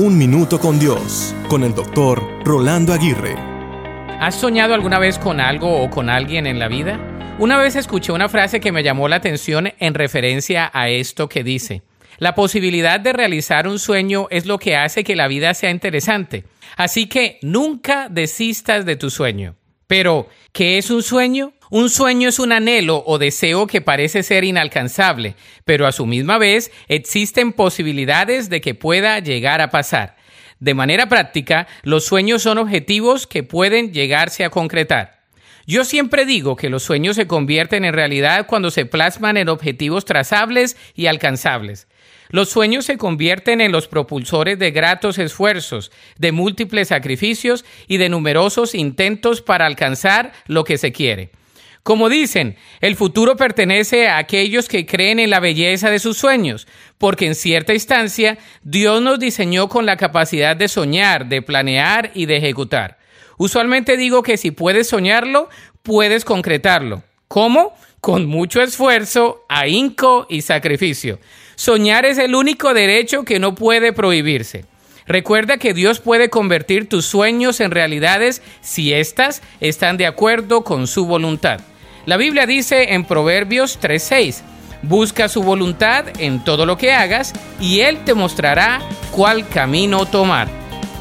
Un Minuto con Dios, con el doctor Rolando Aguirre. ¿Has soñado alguna vez con algo o con alguien en la vida? Una vez escuché una frase que me llamó la atención en referencia a esto que dice, la posibilidad de realizar un sueño es lo que hace que la vida sea interesante. Así que nunca desistas de tu sueño. Pero, ¿qué es un sueño? Un sueño es un anhelo o deseo que parece ser inalcanzable, pero a su misma vez existen posibilidades de que pueda llegar a pasar. De manera práctica, los sueños son objetivos que pueden llegarse a concretar. Yo siempre digo que los sueños se convierten en realidad cuando se plasman en objetivos trazables y alcanzables. Los sueños se convierten en los propulsores de gratos esfuerzos, de múltiples sacrificios y de numerosos intentos para alcanzar lo que se quiere. Como dicen, el futuro pertenece a aquellos que creen en la belleza de sus sueños, porque en cierta instancia Dios nos diseñó con la capacidad de soñar, de planear y de ejecutar. Usualmente digo que si puedes soñarlo, puedes concretarlo. ¿Cómo? Con mucho esfuerzo, ahínco y sacrificio. Soñar es el único derecho que no puede prohibirse. Recuerda que Dios puede convertir tus sueños en realidades si éstas están de acuerdo con su voluntad. La Biblia dice en Proverbios 3:6, busca su voluntad en todo lo que hagas y Él te mostrará cuál camino tomar.